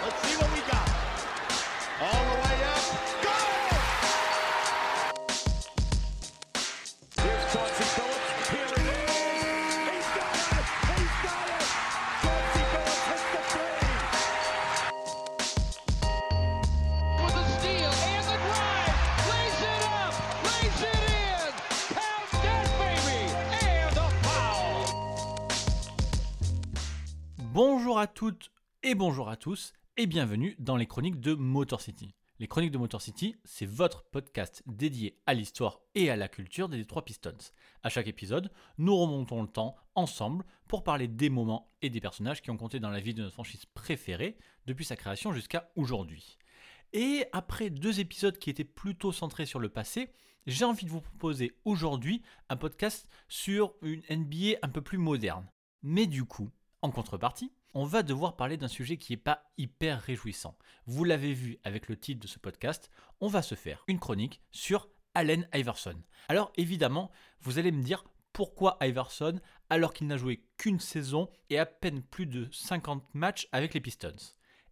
Let's see what we got. All the way up. Goal! Here's. Here it is. It. Up. It in. And foul. Bonjour à toutes et bonjour à tous et bienvenue dans les chroniques de Motor City. Les chroniques de Motor City, c'est votre podcast dédié à l'histoire et à la culture des Detroit Pistons. À chaque épisode, nous remontons le temps ensemble pour parler des moments et des personnages qui ont compté dans la vie de notre franchise préférée depuis sa création jusqu'à aujourd'hui. Et après deux épisodes qui étaient plutôt centrés sur le passé, j'ai envie de vous proposer aujourd'hui un podcast sur une NBA un peu plus moderne. Mais du coup, en contrepartie, on va devoir parler d'un sujet qui n'est pas hyper réjouissant. Vous l'avez vu avec le titre de ce podcast, on va se faire une chronique sur Allen Iverson. Alors évidemment, vous allez me dire pourquoi Iverson alors qu'il n'a joué qu'une saison et à peine plus de 50 matchs avec les Pistons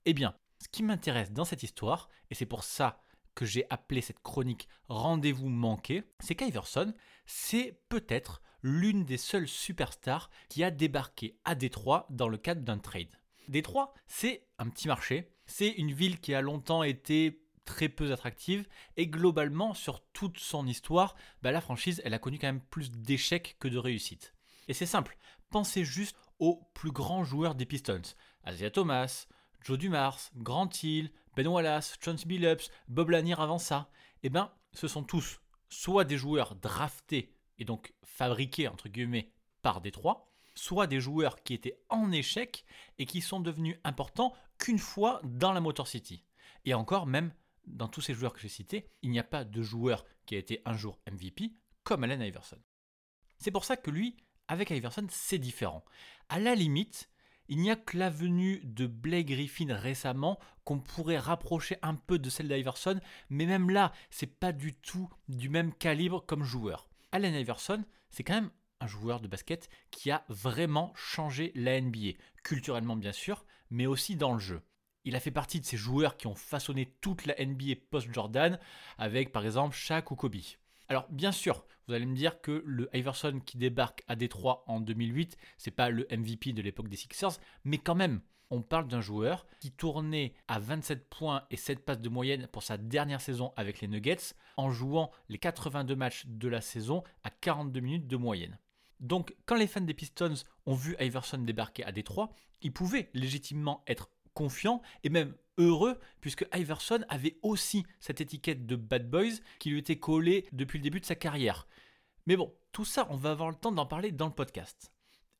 Eh bien, ce qui m'intéresse dans cette histoire, et c'est pour ça que j'ai appelé cette chronique Rendez-vous manqué, c'est qu'Iverson, c'est peut-être l'une des seules superstars qui a débarqué à Détroit dans le cadre d'un trade. Détroit, c'est un petit marché, c'est une ville qui a longtemps été très peu attractive et globalement sur toute son histoire, bah, la franchise elle a connu quand même plus d'échecs que de réussites. Et c'est simple, pensez juste aux plus grands joueurs des Pistons, Asia Thomas, Joe Dumars, Grant Hill, Ben Wallace, Chauncey Billups, Bob Lanier avant ça. Eh ben, ce sont tous soit des joueurs draftés et donc fabriqués entre guillemets par Détroit, soit des joueurs qui étaient en échec et qui sont devenus importants qu'une fois dans la Motor City. Et encore, même dans tous ces joueurs que j'ai cités, il n'y a pas de joueur qui a été un jour MVP comme Allen Iverson. C'est pour ça que lui, avec Iverson, c'est différent. À la limite, il n'y a que la venue de Blake Griffin récemment qu'on pourrait rapprocher un peu de celle d'Iverson, mais même là, c'est pas du tout du même calibre comme joueur. Allen Iverson, c'est quand même un joueur de basket qui a vraiment changé la NBA, culturellement bien sûr, mais aussi dans le jeu. Il a fait partie de ces joueurs qui ont façonné toute la NBA post-Jordan, avec par exemple Shaq ou Kobe. Alors bien sûr, vous allez me dire que le Iverson qui débarque à Détroit en 2008, c'est pas le MVP de l'époque des Sixers, mais quand même, on parle d'un joueur qui tournait à 27 points et 7 passes de moyenne pour sa dernière saison avec les Nuggets, en jouant les 82 matchs de la saison à 42 minutes de moyenne. Donc quand les fans des Pistons ont vu Iverson débarquer à Détroit, ils pouvaient légitimement être confiants et même heureux puisque Iverson avait aussi cette étiquette de bad boys qui lui était collée depuis le début de sa carrière. Mais bon, tout ça, on va avoir le temps d'en parler dans le podcast.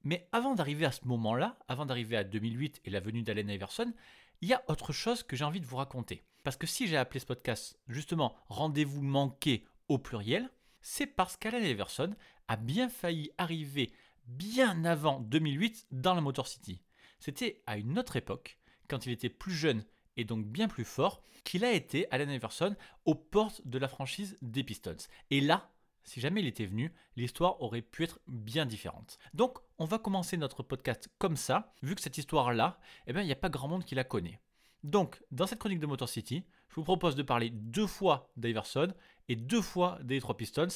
Mais avant d'arriver à ce moment-là, avant d'arriver à 2008 et la venue d'Allen Iverson, il y a autre chose que j'ai envie de vous raconter. Parce que si j'ai appelé ce podcast justement Rendez-vous manqué au pluriel, c'est parce qu'Allen Iverson a bien failli arriver bien avant 2008 dans la Motor City. C'était à une autre époque, quand il était plus jeune et donc bien plus fort, qu'il a été Allen Iverson aux portes de la franchise des Pistons. Et là, si jamais il était venu, l'histoire aurait pu être bien différente. Donc, on va commencer notre podcast comme ça, vu que cette histoire-là, eh bien, il n'y a pas grand monde qui la connaît. Donc, dans cette chronique de Motor City, je vous propose de parler deux fois d'Iverson et deux fois des trois Pistons,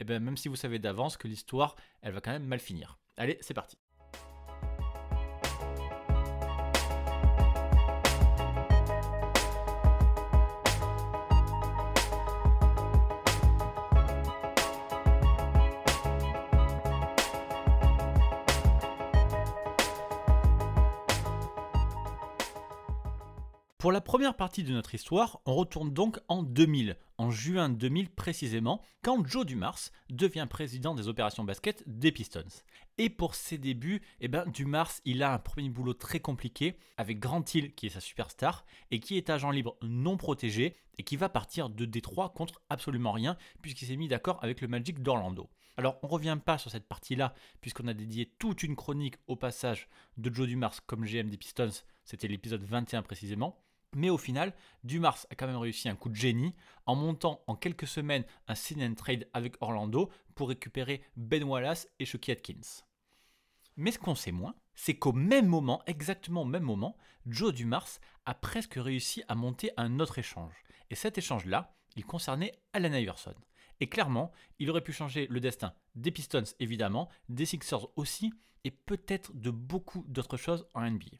et bien, même si vous savez d'avance que l'histoire, elle va quand même mal finir. Allez, c'est parti. Première partie de notre histoire, on retourne donc en 2000, en juin 2000 précisément, quand Joe Dumars devient président des opérations basket des Pistons. Et pour ses débuts, eh ben, Dumars, il a un premier boulot très compliqué avec Grant Hill qui est sa superstar et qui est agent libre non protégé et qui va partir de Détroit contre absolument rien puisqu'il s'est mis d'accord avec le Magic d'Orlando. Alors on revient pas sur cette partie-là puisqu'on a dédié toute une chronique au passage de Joe Dumars comme GM des Pistons, c'était l'épisode 21 précisément. Mais au final, Dumars a quand même réussi un coup de génie en montant en quelques semaines un sign and trade avec Orlando pour récupérer Ben Wallace et Chucky Atkins. Mais ce qu'on sait moins, c'est qu'au même moment, exactement au même moment, Joe Dumars a presque réussi à monter un autre échange. Et cet échange-là, il concernait Alan Iverson. Et clairement, il aurait pu changer le destin des Pistons évidemment, des Sixers aussi, et peut-être de beaucoup d'autres choses en NBA.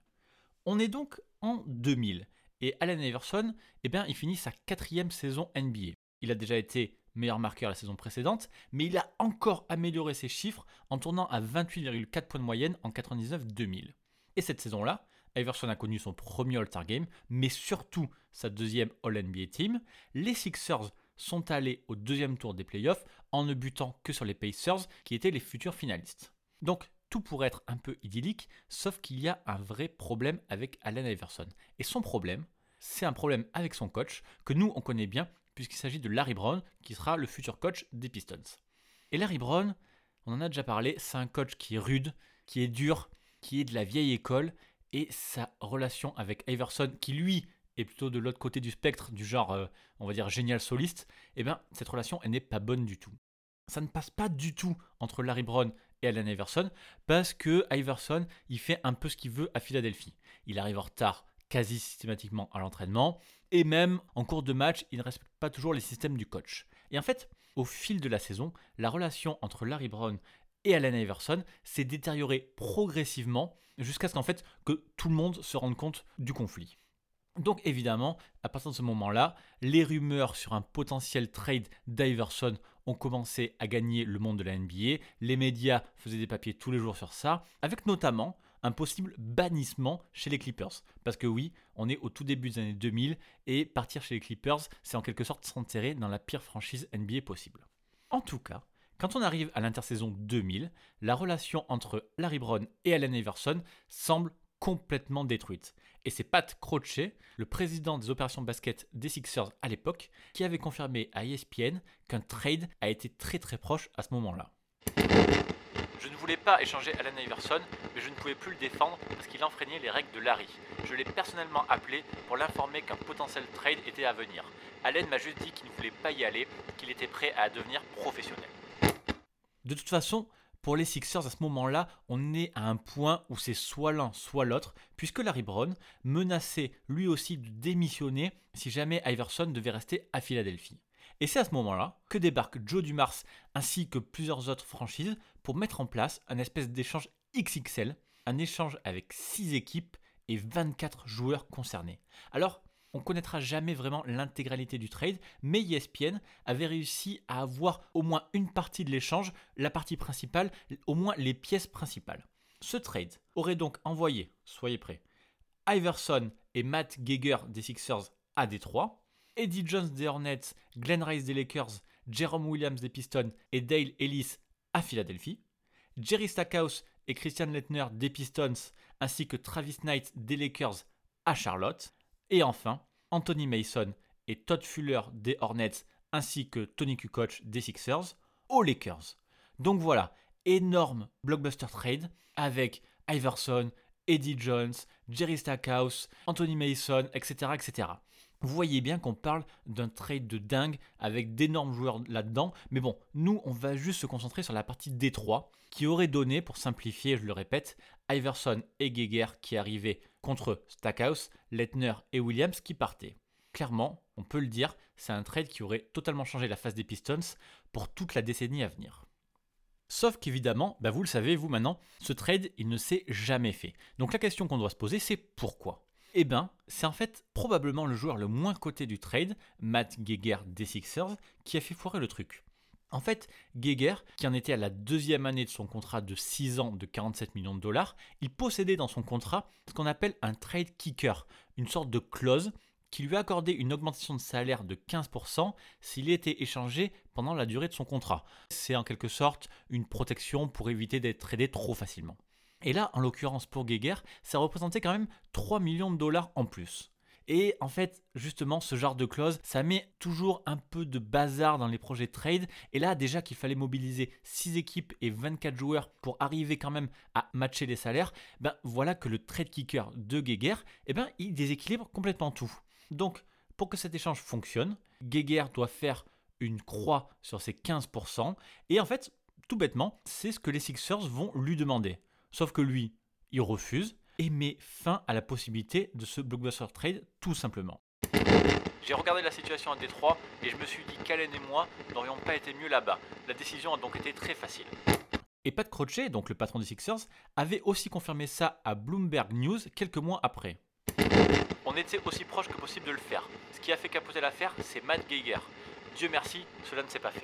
On est donc en 2000, et Allen Iverson, eh il finit sa quatrième saison NBA. Il a déjà été meilleur marqueur la saison précédente, mais il a encore amélioré ses chiffres en tournant à 28,4 points de moyenne en 99-2000. Et cette saison-là, Iverson a connu son premier All-Star Game, mais surtout sa deuxième All-NBA Team. Les Sixers sont allés au deuxième tour des playoffs en ne butant que sur les Pacers, qui étaient les futurs finalistes. Donc, tout pourrait être un peu idyllique, sauf qu'il y a un vrai problème avec Allen Iverson. Et son problème, c'est un problème avec son coach, que nous on connaît bien, puisqu'il s'agit de Larry Brown, qui sera le futur coach des Pistons. Et Larry Brown, on en a déjà parlé, c'est un coach qui est rude, qui est dur, qui est de la vieille école, et sa relation avec Iverson, qui lui est plutôt de l'autre côté du spectre, du genre, euh, on va dire, génial soliste, eh bien, cette relation, elle n'est pas bonne du tout. Ça ne passe pas du tout entre Larry Brown et Allen Iverson, parce que Iverson, il fait un peu ce qu'il veut à Philadelphie. Il arrive en retard quasi systématiquement à l'entraînement, et même en cours de match, il ne respecte pas toujours les systèmes du coach. Et en fait, au fil de la saison, la relation entre Larry Brown et Allen Iverson s'est détériorée progressivement jusqu'à ce qu'en fait que tout le monde se rende compte du conflit. Donc évidemment, à partir de ce moment-là, les rumeurs sur un potentiel trade d'Iverson ont commencé à gagner le monde de la NBA. Les médias faisaient des papiers tous les jours sur ça, avec notamment un possible bannissement chez les Clippers. Parce que oui, on est au tout début des années 2000 et partir chez les Clippers, c'est en quelque sorte s'enterrer dans la pire franchise NBA possible. En tout cas, quand on arrive à l'intersaison 2000, la relation entre Larry Brown et Allen Iverson semble complètement détruite. Et c'est Pat Croce, le président des opérations basket des Sixers à l'époque, qui avait confirmé à ESPN qu'un trade a été très très proche à ce moment-là. Je ne voulais pas échanger Allen Iverson, mais je ne pouvais plus le défendre parce qu'il enfreignait les règles de Larry. Je l'ai personnellement appelé pour l'informer qu'un potentiel trade était à venir. Allen m'a juste dit qu'il ne voulait pas y aller, qu'il était prêt à devenir professionnel. De toute façon, pour les Sixers, à ce moment-là, on est à un point où c'est soit l'un, soit l'autre, puisque Larry Brown menaçait lui aussi de démissionner si jamais Iverson devait rester à Philadelphie. Et c'est à ce moment-là que débarque Joe Dumars ainsi que plusieurs autres franchises pour mettre en place un espèce d'échange XXL, un échange avec 6 équipes et 24 joueurs concernés. Alors, on connaîtra jamais vraiment l'intégralité du trade, mais ESPN avait réussi à avoir au moins une partie de l'échange, la partie principale, au moins les pièces principales. Ce trade aurait donc envoyé, soyez prêts, Iverson et Matt Geiger des Sixers à Détroit, Eddie Jones des Hornets, Glenn Rice des Lakers, Jerome Williams des Pistons et Dale Ellis à Philadelphie, Jerry Stackhouse et Christian Leitner des Pistons, ainsi que Travis Knight des Lakers à Charlotte, et enfin, Anthony Mason et Todd Fuller des Hornets ainsi que Tony Kukoc des Sixers aux Lakers. Donc voilà, énorme blockbuster trade avec Iverson, Eddie Jones, Jerry Stackhouse, Anthony Mason, etc. etc. Vous voyez bien qu'on parle d'un trade de dingue avec d'énormes joueurs là-dedans. Mais bon, nous, on va juste se concentrer sur la partie Détroit qui aurait donné, pour simplifier, je le répète, Iverson et Geiger qui arrivaient contre Stackhouse, Leitner et Williams qui partaient. Clairement, on peut le dire, c'est un trade qui aurait totalement changé la face des Pistons pour toute la décennie à venir. Sauf qu'évidemment, bah vous le savez, vous maintenant, ce trade, il ne s'est jamais fait. Donc la question qu'on doit se poser, c'est pourquoi? Eh bien, c'est en fait probablement le joueur le moins coté du trade, Matt Geiger des Sixers, qui a fait foirer le truc. En fait, Geiger, qui en était à la deuxième année de son contrat de 6 ans de 47 millions de dollars, il possédait dans son contrat ce qu'on appelle un trade kicker, une sorte de clause qui lui accordait une augmentation de salaire de 15% s'il était échangé pendant la durée de son contrat. C'est en quelque sorte une protection pour éviter d'être tradé trop facilement. Et là, en l'occurrence pour Geiger, ça représentait quand même 3 millions de dollars en plus. Et en fait, justement, ce genre de clause, ça met toujours un peu de bazar dans les projets de trade. Et là, déjà qu'il fallait mobiliser 6 équipes et 24 joueurs pour arriver quand même à matcher les salaires, ben voilà que le trade kicker de Geiger, eh ben, il déséquilibre complètement tout. Donc, pour que cet échange fonctionne, Geiger doit faire une croix sur ses 15%. Et en fait, tout bêtement, c'est ce que les Sixers vont lui demander. Sauf que lui, Il refuse et met fin à la possibilité de ce blockbuster trade tout simplement. J'ai regardé la situation à Détroit et je me suis dit qu'Allen et moi n'aurions pas été mieux là-bas. La décision a donc été très facile. Et Pat Croce, donc le patron des Sixers, avait aussi confirmé ça à Bloomberg News quelques mois après. On était aussi proche que possible de le faire. Ce qui a fait capoter l'affaire, c'est Matt Geiger. Dieu merci, cela ne s'est pas fait.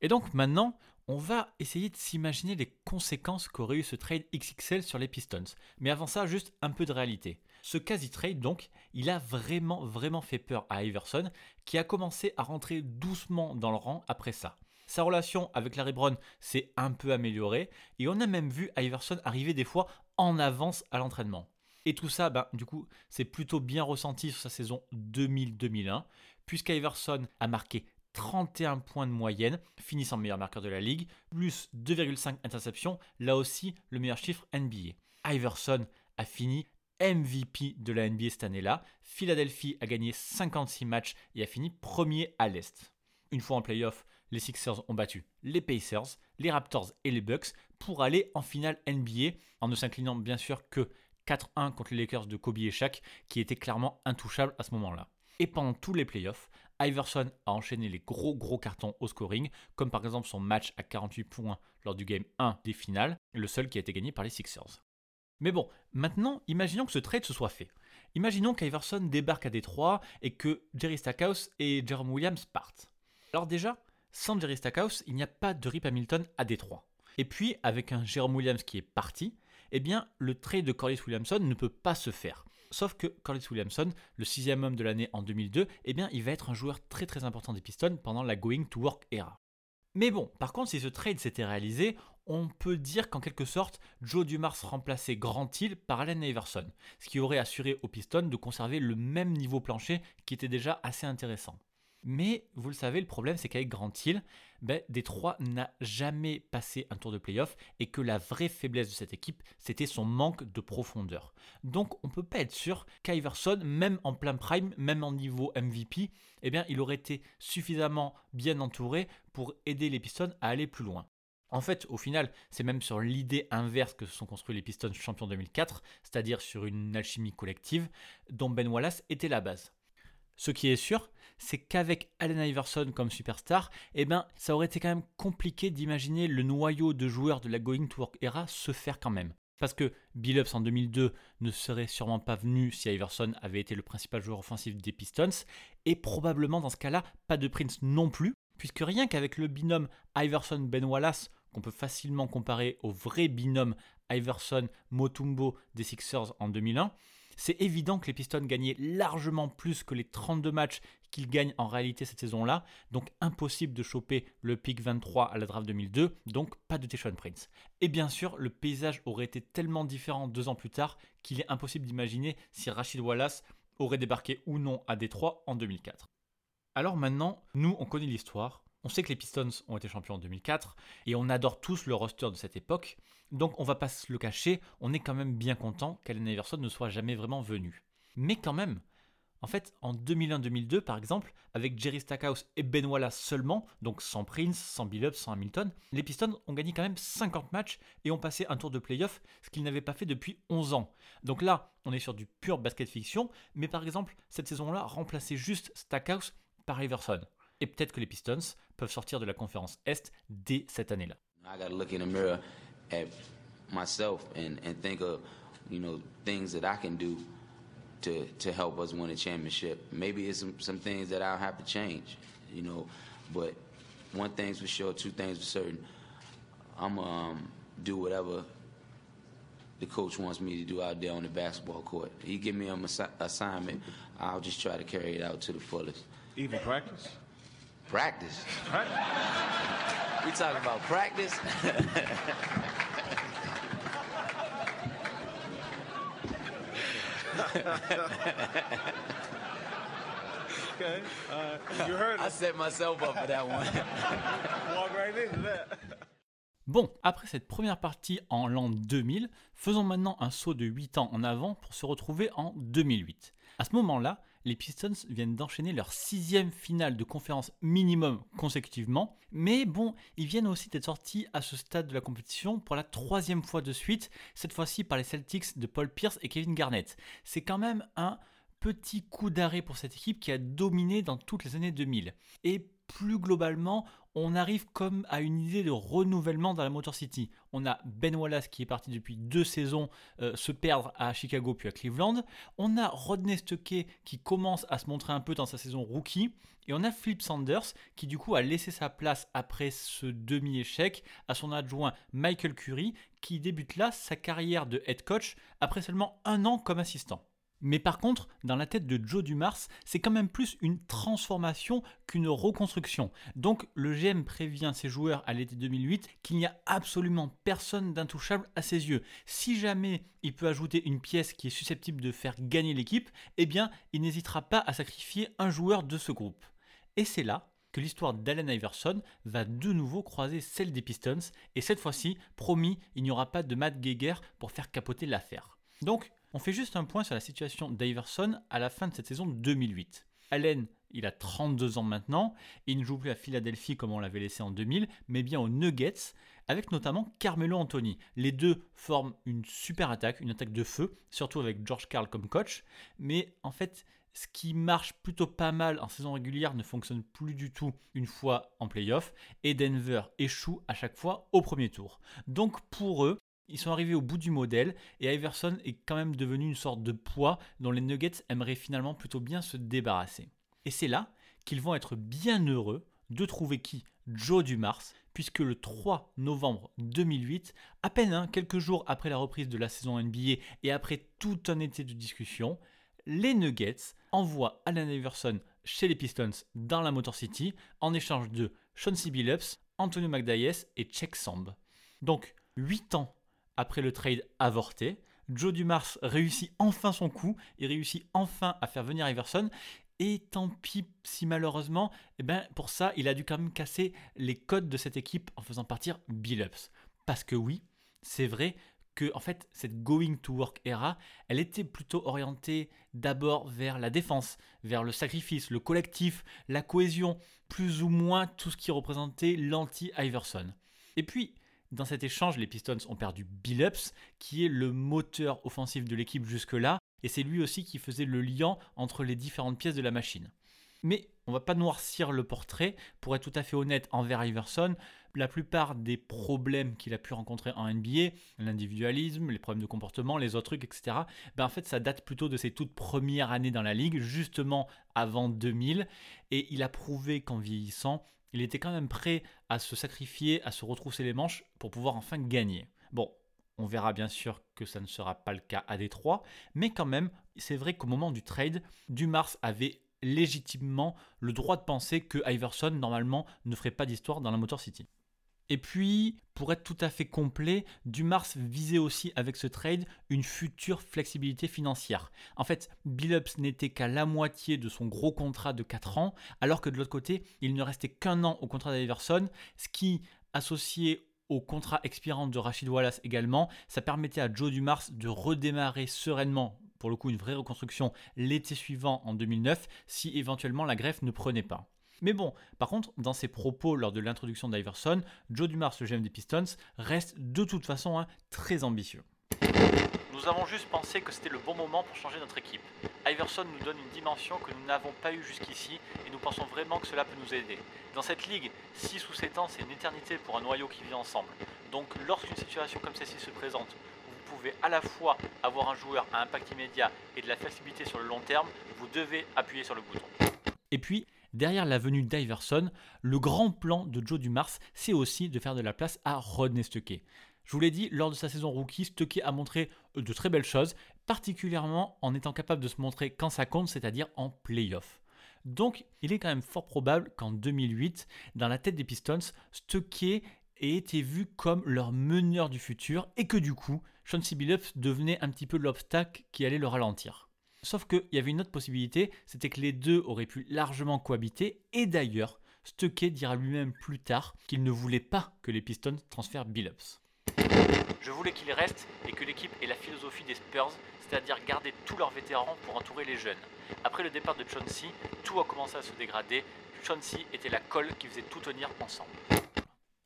Et donc maintenant, on va essayer de s'imaginer les conséquences qu'aurait eu ce trade XXL sur les Pistons. Mais avant ça, juste un peu de réalité. Ce quasi-trade, donc, il a vraiment, vraiment fait peur à Iverson, qui a commencé à rentrer doucement dans le rang après ça. Sa relation avec Larry Brown s'est un peu améliorée, et on a même vu Iverson arriver des fois en avance à l'entraînement. Et tout ça, ben, du coup, c'est plutôt bien ressenti sur sa saison 2000-2001, puisqu'Iverson a marqué 31 points de moyenne, finissant meilleur marqueur de la ligue, plus 2,5 interceptions, là aussi le meilleur chiffre NBA. Iverson a fini MVP de la NBA cette année-là. Philadelphie a gagné 56 matchs et a fini premier à l'Est. Une fois en playoff, les Sixers ont battu les Pacers, les Raptors et les Bucks pour aller en finale NBA en ne s'inclinant bien sûr que 4-1 contre les Lakers de Kobe et Shaq qui étaient clairement intouchables à ce moment-là. Et pendant tous les playoffs, Iverson a enchaîné les gros gros cartons au scoring, comme par exemple son match à 48 points lors du game 1 des finales, le seul qui a été gagné par les Sixers. Mais bon, maintenant, imaginons que ce trade se soit fait. Imaginons qu'Iverson débarque à Détroit et que Jerry Stackhouse et Jerome Williams partent. Alors déjà, sans Jerry Stackhouse, il n'y a pas de Rip Hamilton à Détroit. Et puis, avec un Jerome Williams qui est parti, eh bien, le trade de Corliss Williamson ne peut pas se faire. Sauf que Corliss Williamson, le sixième homme de l'année en 2002, eh bien, il va être un joueur très très important des Pistons pendant la Going to Work era. Mais bon, par contre, si ce trade s'était réalisé, on peut dire qu'en quelque sorte, Joe Dumars remplaçait Grant Hill par Allen Iverson, ce qui aurait assuré aux Pistons de conserver le même niveau plancher qui était déjà assez intéressant. Mais vous le savez, le problème c'est qu'avec Grant Hill, ben, Détroit n'a jamais passé un tour de playoff et que la vraie faiblesse de cette équipe, c'était son manque de profondeur. Donc on ne peut pas être sûr qu'Iverson, même en plein prime, même en niveau MVP, eh bien, il aurait été suffisamment bien entouré pour aider les Pistons à aller plus loin. En fait, au final, c'est même sur l'idée inverse que se sont construits les Pistons champions 2004, c'est-à-dire sur une alchimie collective dont Ben Wallace était la base. Ce qui est sûr, c'est qu'avec Allen Iverson comme superstar, eh ben, ça aurait été quand même compliqué d'imaginer le noyau de joueurs de la Going to Work era se faire quand même. Parce que Billups en 2002 ne serait sûrement pas venu si Iverson avait été le principal joueur offensif des Pistons, et probablement dans ce cas-là, pas de Prince non plus, puisque rien qu'avec le binôme Iverson-Ben Wallace, qu'on peut facilement comparer au vrai binôme Iverson-Motumbo des Sixers en 2001, c'est évident que les Pistons gagnaient largement plus que les 32 matchs qu'ils gagnent en réalité cette saison-là, donc impossible de choper le pick 23 à la draft 2002, donc pas de Tishon Prince. Et bien sûr, le paysage aurait été tellement différent deux ans plus tard qu'il est impossible d'imaginer si Rachid Wallace aurait débarqué ou non à Détroit en 2004. Alors maintenant, nous, on connaît l'histoire, on sait que les Pistons ont été champions en 2004 et on adore tous le roster de cette époque. Donc on va pas se le cacher, on est quand même bien content qu'Allen Iverson ne soit jamais vraiment venu. Mais quand même, en fait, en 2001-2002 par exemple, avec Jerry Stackhouse et Ben Wallace seulement, donc sans Prince, sans Billups, sans Hamilton, les Pistons ont gagné quand même 50 matchs et ont passé un tour de playoff, ce qu'ils n'avaient pas fait depuis 11 ans. Donc là, on est sur du pur basket fiction, mais par exemple, cette saison-là, remplacer juste Stackhouse par Iverson. Et peut-être que les Pistons peuvent sortir de la conférence Est dès cette année-là. I got to look in the mirror at myself and, and think of, you know, things that I can do to, to help us win a championship. Maybe it's some, some things that I'll have to change, you know, but one thing's for sure, two things for certain. I'm um, do whatever the coach wants me to do out there on the basketball court. He give me an assi- assignment, I'll just try to carry it out to the fullest. Even practice? Practice. We talking about practice? Okay. Uh, you heard I us. set myself up for that one. Walk right into that. Bon, après cette première partie en l'an 2000, faisons maintenant un saut de 8 ans en avant pour se retrouver en 2008. À ce moment-là, les Pistons viennent d'enchaîner leur sixième finale de conférence minimum consécutivement, mais bon, ils viennent aussi d'être sortis à ce stade de la compétition pour la troisième fois de suite, cette fois-ci par les Celtics de Paul Pierce et Kevin Garnett. C'est quand même un petit coup d'arrêt pour cette équipe qui a dominé dans toutes les années 2000. Et plus globalement, on arrive comme à une idée de renouvellement dans la Motor City. On a Ben Wallace qui est parti depuis deux saisons euh, se perdre à Chicago puis à Cleveland. On a Rodney Stuckey qui commence à se montrer un peu dans sa saison rookie. Et on a Flip Sanders qui du coup a laissé sa place après ce demi-échec à son adjoint Michael Curry qui débute là sa carrière de head coach après seulement un an comme assistant. Mais par contre, dans la tête de Joe Dumars, c'est quand même plus une transformation qu'une reconstruction. Donc le GM prévient ses joueurs à l'été 2008 qu'il n'y a absolument personne d'intouchable à ses yeux. Si jamais il peut ajouter une pièce qui est susceptible de faire gagner l'équipe, eh bien il n'hésitera pas à sacrifier un joueur de ce groupe. Et c'est là que l'histoire d'Allen Iverson va de nouveau croiser celle des Pistons, et cette fois-ci, promis, il n'y aura pas de Matt Geiger pour faire capoter l'affaire. Donc, on fait juste un point sur la situation d'Iverson à la fin de cette saison 2008. Allen, il a 32 ans maintenant, il ne joue plus à Philadelphie comme on l'avait laissé en 2000, mais bien aux Nuggets, avec notamment Carmelo Anthony. Les deux forment une super attaque, une attaque de feu, surtout avec George Karl comme coach, mais en fait, ce qui marche plutôt pas mal en saison régulière ne fonctionne plus du tout une fois en playoff, et Denver échoue à chaque fois au premier tour. Donc pour eux, ils sont arrivés au bout du modèle et Iverson est quand même devenu une sorte de poids dont les Nuggets aimeraient finalement plutôt bien se débarrasser. Et c'est là qu'ils vont être bien heureux de trouver qui? Joe Dumars, puisque le 3 novembre 2008, à peine hein, quelques jours après la reprise de la saison NBA et après tout un été de discussion, les Nuggets envoient Allen Iverson chez les Pistons dans la Motor City en échange de Chauncey Billups, Antonio McDyess et Check Samb. Donc 8 ans après le trade avorté, Joe Dumars réussit enfin son coup et réussit enfin à faire venir Iverson. Et tant pis si malheureusement, eh ben, pour ça, il a dû quand même casser les codes de cette équipe en faisant partir Billups. Parce que oui, c'est vrai que en fait, cette going to work era, elle était plutôt orientée d'abord vers la défense, vers le sacrifice, le collectif, la cohésion, plus ou moins tout ce qui représentait l'anti-Iverson. Et puis, dans cet échange, les Pistons ont perdu Billups, qui est le moteur offensif de l'équipe jusque-là, et c'est lui aussi qui faisait le lien entre les différentes pièces de la machine. Mais on va pas noircir le portrait. Pour être tout à fait honnête envers Iverson, la plupart des problèmes qu'il a pu rencontrer en NBA, l'individualisme, les problèmes de comportement, les autres trucs, etc., ben en fait, ça date plutôt de ses toutes premières années dans la ligue, justement avant 2000. Et il a prouvé qu'en vieillissant, il était quand même prêt à se sacrifier, à se retrousser les manches pour pouvoir enfin gagner. Bon, on verra bien sûr que ça ne sera pas le cas à Détroit, mais quand même, c'est vrai qu'au moment du trade, Dumars avait légitimement le droit de penser que Iverson, normalement, ne ferait pas d'histoire dans la Motor City. Et puis, pour être tout à fait complet, Dumars visait aussi avec ce trade une future flexibilité financière. En fait, Billups n'était qu'à la moitié de son gros contrat de 4 ans, alors que de l'autre côté, il ne restait qu'un an au contrat d'Iverson, ce qui, associé au contrat expirant de Rachid Wallace également, ça permettait à Joe Dumars de redémarrer sereinement, pour le coup une vraie reconstruction, l'été suivant en 2009, si éventuellement la greffe ne prenait pas. Mais bon, par contre, dans ses propos lors de l'introduction d'Iverson, Joe Dumars, le GM des Pistons, reste de toute façon hein, très ambitieux. Nous avons juste pensé que c'était le bon moment pour changer notre équipe. Iverson nous donne une dimension que nous n'avons pas eue jusqu'ici et nous pensons vraiment que cela peut nous aider. Dans cette ligue, 6 ou 7 ans, c'est une éternité pour un noyau qui vit ensemble. Donc lorsqu'une situation comme celle-ci se présente, où vous pouvez à la fois avoir un joueur à impact immédiat et de la flexibilité sur le long terme, vous devez appuyer sur le bouton. Et puis, derrière la venue d'Iverson, le grand plan de Joe Dumars, c'est aussi de faire de la place à Rodney Stuckey. Je vous l'ai dit, lors de sa saison rookie, Stuckey a montré de très belles choses, particulièrement en étant capable de se montrer quand ça compte, c'est-à-dire en playoff. Donc, il est quand même fort probable qu'en 2008, dans la tête des Pistons, Stuckey ait été vu comme leur meneur du futur et que du coup, Chauncey Billups devenait un petit peu l'obstacle qui allait le ralentir. Sauf qu'il y avait une autre possibilité, c'était que les deux auraient pu largement cohabiter et d'ailleurs, Stuckey dira lui-même plus tard qu'il ne voulait pas que les Pistons transfèrent Billups. Je voulais qu'il reste et que l'équipe ait la philosophie des Spurs, c'est-à-dire garder tous leurs vétérans pour entourer les jeunes. Après le départ de Chauncey, tout a commencé à se dégrader. Chauncey était la colle qui faisait tout tenir ensemble.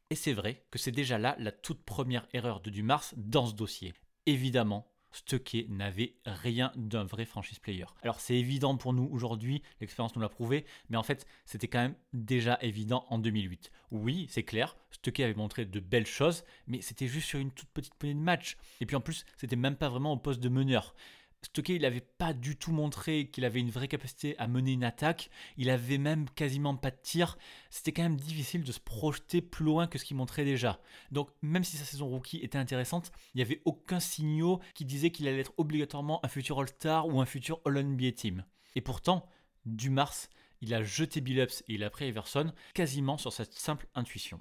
Et c'est vrai que c'est déjà là la toute première erreur de Dumars dans ce dossier. Évidemment, Stuckey n'avait rien d'un vrai franchise player. Alors c'est évident pour nous aujourd'hui, l'expérience nous l'a prouvé, mais en fait c'était quand même déjà évident en 2008. Oui, c'est clair, Stuckey avait montré de belles choses, mais c'était juste sur une toute petite poignée de match. Et puis en plus, c'était même pas vraiment au poste de meneur. Stocké, il n'avait pas du tout montré qu'il avait une vraie capacité à mener une attaque. Il avait même quasiment pas de tir. C'était quand même difficile de se projeter plus loin que ce qu'il montrait déjà. Donc, même si sa saison rookie était intéressante, il n'y avait aucun signal qui disait qu'il allait être obligatoirement un futur All-Star ou un futur All-NBA team. Et pourtant, du mars, il a jeté Billups et il a pris Everson quasiment sur cette simple intuition.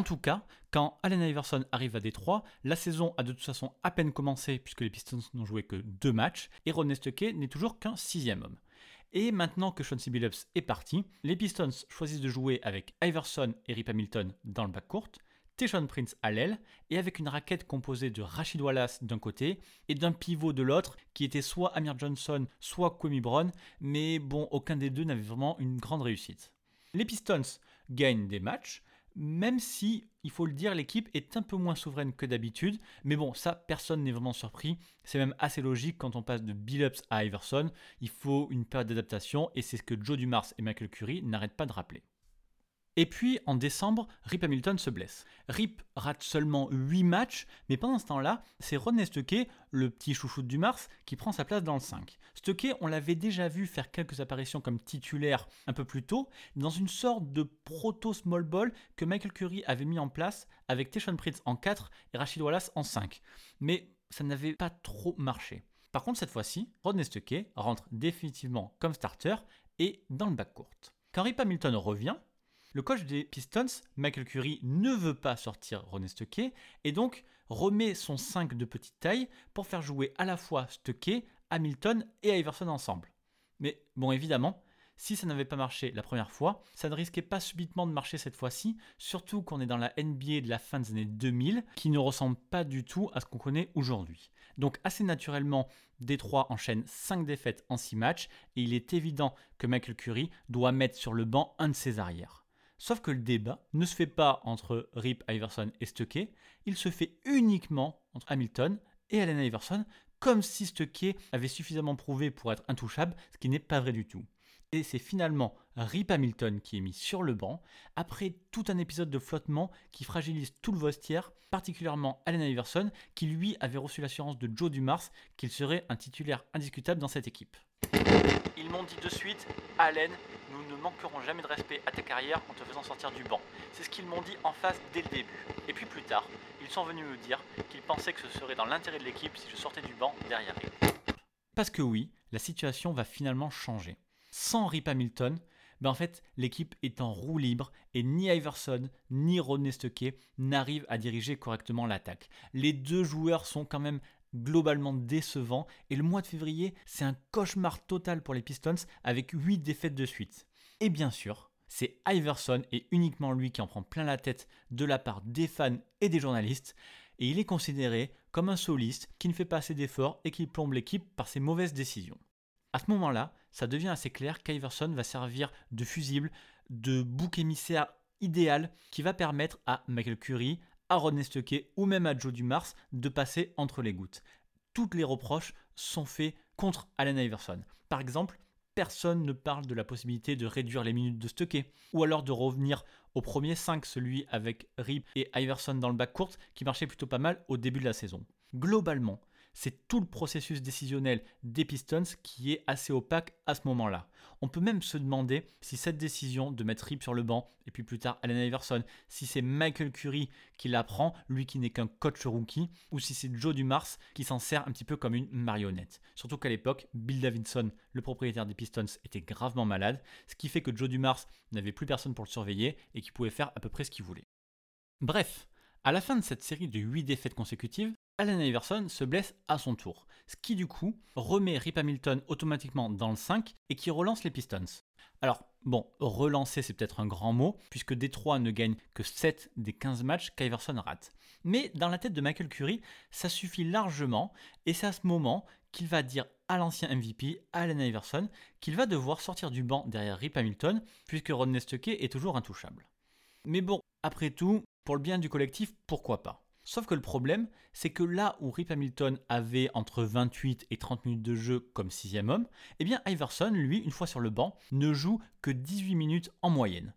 En tout cas, quand Allen Iverson arrive à Détroit, la saison a de toute façon à peine commencé puisque les Pistons n'ont joué que deux matchs et Rodney Stuckey n'est toujours qu'un sixième homme. Et maintenant que Chauncey Billups est parti, les Pistons choisissent de jouer avec Iverson et Rip Hamilton dans le backcourt, Tayshaun Prince à l'aile et avec une raquette composée de Rachid Wallace d'un côté et d'un pivot de l'autre qui était soit Amir Johnson, soit Kwame Brown, mais bon, aucun des deux n'avait vraiment une grande réussite. Les Pistons gagnent des matchs, même si, il faut le dire, l'équipe est un peu moins souveraine que d'habitude. Mais bon, ça, personne n'est vraiment surpris. C'est même assez logique quand on passe de Billups à Iverson. Il faut une période d'adaptation et c'est ce que Joe Dumars et Michael Curry n'arrêtent pas de rappeler. Et puis en décembre, Rip Hamilton se blesse. Rip rate seulement 8 matchs, mais pendant ce temps-là, c'est Rodney Stuckey, le petit chouchou de Dumars, qui prend sa place dans le 5. Stuckey, on l'avait déjà vu faire quelques apparitions comme titulaire un peu plus tôt, dans une sorte de proto-small ball que Michael Curry avait mis en place avec Tayshaun Prince en 4 et Rachid Wallace en 5. Mais ça n'avait pas trop marché. Par contre, cette fois-ci, Rodney Stuckey rentre définitivement comme starter et dans le backcourt. Quand Rip Hamilton revient, le coach des Pistons, Michael Curry, ne veut pas sortir Rodney Stuckey et donc remet son 5 de petite taille pour faire jouer à la fois Stuckey, Hamilton et Iverson ensemble. Mais bon, évidemment, si ça n'avait pas marché la première fois, ça ne risquait pas subitement de marcher cette fois-ci, surtout qu'on est dans la NBA de la fin des années 2000, qui ne ressemble pas du tout à ce qu'on connaît aujourd'hui. Donc assez naturellement, Détroit enchaîne 5 défaites en 6 matchs, et il est évident que Michael Curry doit mettre sur le banc un de ses arrières. Sauf que le débat ne se fait pas entre Rip Iverson et Stuckey, il se fait uniquement entre Hamilton et Allen Iverson, comme si Stuckey avait suffisamment prouvé pour être intouchable, ce qui n'est pas vrai du tout. Et c'est finalement Rip Hamilton qui est mis sur le banc, après tout un épisode de flottement qui fragilise tout le vestiaire, particulièrement Allen Iverson, qui lui avait reçu l'assurance de Joe Dumars qu'il serait un titulaire indiscutable dans cette équipe. Ils m'ont dit de suite, Allen, nous ne manquerons jamais de respect à ta carrière en te faisant sortir du banc. C'est ce qu'ils m'ont dit en face dès le début. Et puis plus tard, ils sont venus me dire qu'ils pensaient que ce serait dans l'intérêt de l'équipe si je sortais du banc derrière eux. Parce que oui, la situation va finalement changer. Sans Rip Hamilton, ben en fait, l'équipe est en roue libre et ni Iverson ni Rodney Stuckey n'arrivent à diriger correctement l'attaque. Les deux joueurs sont quand même globalement décevants et le mois de février, c'est un cauchemar total pour les Pistons avec 8 défaites de suite. Et bien sûr, c'est Iverson et uniquement lui qui en prend plein la tête de la part des fans et des journalistes et il est considéré comme un soliste qui ne fait pas assez d'efforts et qui plombe l'équipe par ses mauvaises décisions. À ce moment-là, ça devient assez clair qu'Iverson va servir de fusible, de bouc émissaire idéal qui va permettre à Michael Curry, à Stuckey ou même à Joe Dumars de passer entre les gouttes. Toutes les reproches sont faits contre Allen Iverson. Par exemple, personne ne parle de la possibilité de réduire les minutes de Stuckey ou alors de revenir au premier 5, celui avec Rip et Iverson dans le backcourt qui marchait plutôt pas mal au début de la saison. Globalement, c'est tout le processus décisionnel des Pistons qui est assez opaque à ce moment-là. On peut même se demander si cette décision de mettre Rip sur le banc, et puis plus tard Allen Iverson, si c'est Michael Curry qui la prend, lui qui n'est qu'un coach rookie, ou si c'est Joe Dumars qui s'en sert un petit peu comme une marionnette. Surtout qu'à l'époque, Bill Davidson, le propriétaire des Pistons, était gravement malade, ce qui fait que Joe Dumars n'avait plus personne pour le surveiller et qui pouvait faire à peu près ce qu'il voulait. Bref, à la fin de cette série de 8 défaites consécutives, Allen Iverson se blesse à son tour, ce qui du coup remet Rip Hamilton automatiquement dans le 5 et qui relance les Pistons. Alors, bon, relancer c'est peut-être un grand mot, puisque Détroit ne gagne que 7 des 15 matchs qu'Iverson rate. Mais dans la tête de Michael Curry, ça suffit largement, et c'est à ce moment qu'il va dire à l'ancien MVP, Allen Iverson, qu'il va devoir sortir du banc derrière Rip Hamilton, puisque Rodney Stuckey est toujours intouchable. Mais bon, après tout, pour le bien du collectif, pourquoi pas? Sauf que le problème, c'est que là où Rip Hamilton avait entre 28 et 30 minutes de jeu comme sixième homme, eh bien Iverson, lui, une fois sur le banc, ne joue que 18 minutes en moyenne.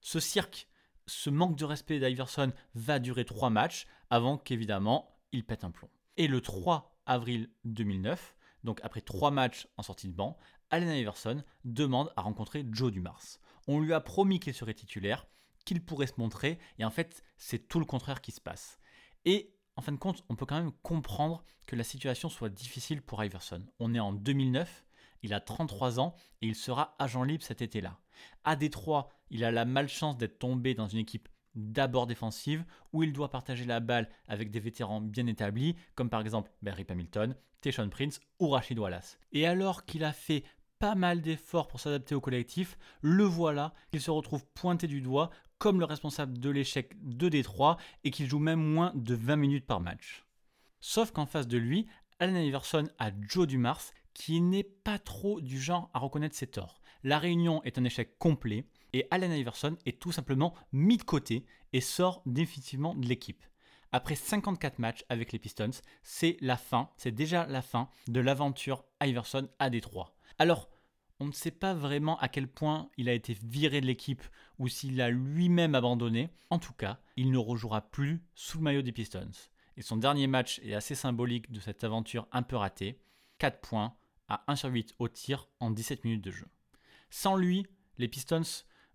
Ce cirque, ce manque de respect d'Iverson va durer 3 matchs avant qu'évidemment il pète un plomb. Et le 3 avril 2009, donc après 3 matchs en sortie de banc, Allen Iverson demande à rencontrer Joe Dumars. On lui a promis qu'il serait titulaire, qu'il pourrait se montrer, et en fait c'est tout le contraire qui se passe. Et en fin de compte, on peut quand même comprendre que la situation soit difficile pour Iverson. On est en 2009, il a 33 ans et il sera agent libre cet été-là. À Détroit, il a la malchance d'être tombé dans une équipe d'abord défensive où il doit partager la balle avec des vétérans bien établis comme par exemple Barry Hamilton, Teshon Prince ou Rachid Wallace. Et alors qu'il a fait pas mal d'efforts pour s'adapter au collectif, le voilà qu'il se retrouve pointé du doigt le responsable de l'échec de Détroit et qu'il joue même moins de 20 minutes par match. Sauf qu'en face de lui, Allen Iverson a Joe Dumars qui n'est pas trop du genre à reconnaître ses torts. La réunion est un échec complet et Allen Iverson est tout simplement mis de côté et sort définitivement de l'équipe. Après 54 matchs avec les Pistons, c'est la fin, c'est déjà la fin de l'aventure Iverson à Détroit. Alors, on ne sait pas vraiment à quel point il a été viré de l'équipe ou s'il a lui-même abandonné. En tout cas, il ne rejouera plus sous le maillot des Pistons. Et son dernier match est assez symbolique de cette aventure un peu ratée. 4 points à 1 sur 8 au tir en 17 minutes de jeu. Sans lui, les Pistons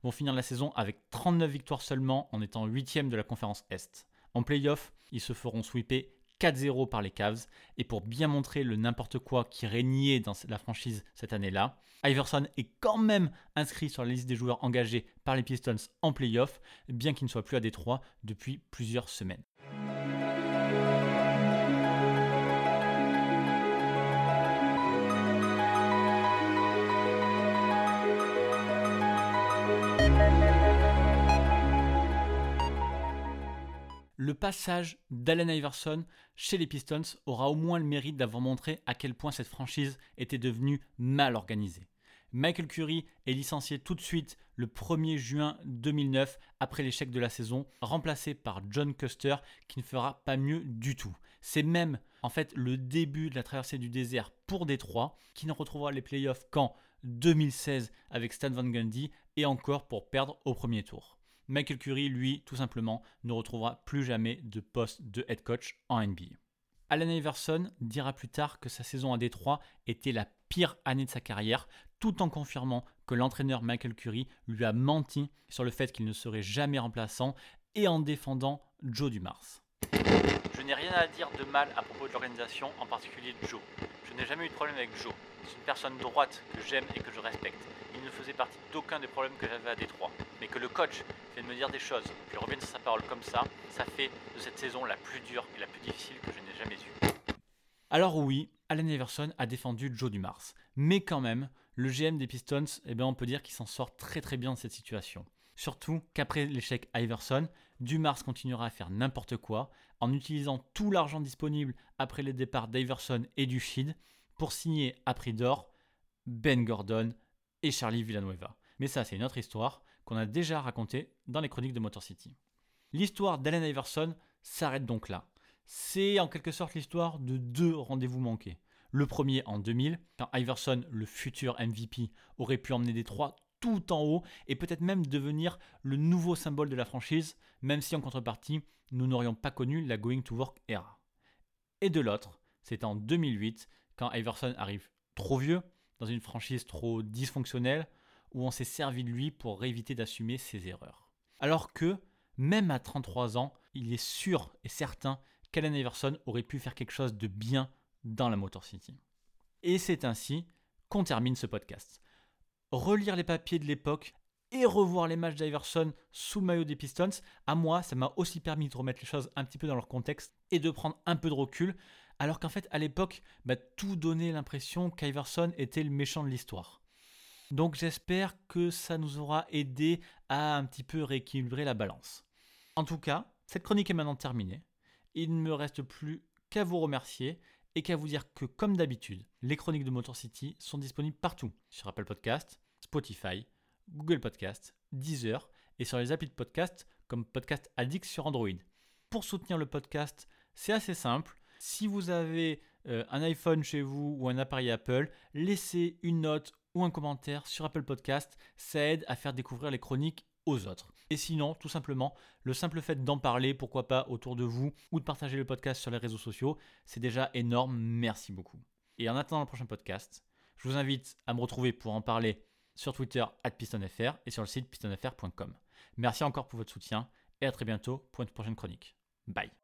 vont finir la saison avec 39 victoires seulement en étant 8 de la conférence Est. En playoff, ils se feront sweeper 4-0 par les Cavs. Et pour bien montrer le n'importe quoi qui régnait dans la franchise cette année-là, Iverson est quand même inscrit sur la liste des joueurs engagés par les Pistons en playoff, bien qu'il ne soit plus à Détroit depuis plusieurs semaines. Le passage d'Allen Iverson chez les Pistons aura au moins le mérite d'avoir montré à quel point cette franchise était devenue mal organisée. Michael Curry est licencié tout de suite le 1er juin 2009 après l'échec de la saison, remplacé par John Custer qui ne fera pas mieux du tout. C'est même en fait le début de la traversée du désert pour Détroit qui ne retrouvera les playoffs qu'en 2016 avec Stan Van Gundy et encore pour perdre au premier tour. Michael Curry, lui, tout simplement, ne retrouvera plus jamais de poste de head coach en NBA. Allen Iverson dira plus tard que sa saison à Détroit était la pire année de sa carrière, tout en confirmant que l'entraîneur Michael Curry lui a menti sur le fait qu'il ne serait jamais remplaçant et en défendant Joe Dumars. Je n'ai rien à dire de mal à propos de l'organisation, en particulier Joe. Je n'ai jamais eu de problème avec Joe. C'est une personne droite que j'aime et que je respecte. Il ne faisait partie d'aucun des problèmes que j'avais à Détroit. Mais que le coach vienne me dire des choses, puis revienne sur sa parole comme ça, ça fait de cette saison la plus dure et la plus difficile que je n'ai jamais eue. Alors oui, Allen Everson a défendu Joe Dumars. Mais quand même, le GM des Pistons, eh bien on peut dire qu'il s'en sort très très bien de cette situation. Surtout qu'après l'échec Iverson, Dumars continuera à faire n'importe quoi en utilisant tout l'argent disponible après les départs d'Iverson et du Shid pour signer à prix d'or Ben Gordon et Charlie Villanueva. Mais ça, c'est une autre histoire qu'on a déjà racontée dans les chroniques de Motor City. L'histoire d'Allen Iverson s'arrête donc là. C'est en quelque sorte l'histoire de deux rendez-vous manqués. Le premier en 2000, quand Iverson, le futur MVP, aurait pu emmener Détroit tout en haut et peut-être même devenir le nouveau symbole de la franchise, même si en contrepartie, nous n'aurions pas connu la Going to Work era. Et de l'autre, c'était en 2008, quand Iverson arrive trop vieux, dans une franchise trop dysfonctionnelle, où on s'est servi de lui pour éviter d'assumer ses erreurs. Alors que, même à 33 ans, il est sûr et certain qu'Allen Iverson aurait pu faire quelque chose de bien dans la Motor City. Et c'est ainsi qu'on termine ce podcast. Relire les papiers de l'époque et revoir les matchs d'Iverson sous le maillot des Pistons, à moi, ça m'a aussi permis de remettre les choses un petit peu dans leur contexte et de prendre un peu de recul, alors qu'en fait, à l'époque, bah, tout donnait l'impression qu'Iverson était le méchant de l'histoire. Donc j'espère que ça nous aura aidé à un petit peu rééquilibrer la balance. En tout cas, cette chronique est maintenant terminée. Il ne me reste plus qu'à vous remercier et qu'à vous dire que, comme d'habitude, les chroniques de Motor City sont disponibles partout sur Apple Podcast, Spotify, Google Podcast, Deezer et sur les applis de podcast comme Podcast Addict sur Android. Pour soutenir le podcast, c'est assez simple. Si vous avez euh, un iPhone chez vous ou un appareil Apple, laissez une note ou un commentaire sur Apple Podcast. Ça aide à faire découvrir les chroniques aux autres. Et sinon, tout simplement, le simple fait d'en parler, pourquoi pas autour de vous, ou de partager le podcast sur les réseaux sociaux, c'est déjà énorme. Merci beaucoup. Et en attendant le prochain podcast, je vous invite à me retrouver pour en parler sur Twitter pistonfr et sur le site pistonfr.com. Merci encore pour votre soutien et à très bientôt pour une prochaine chronique. Bye.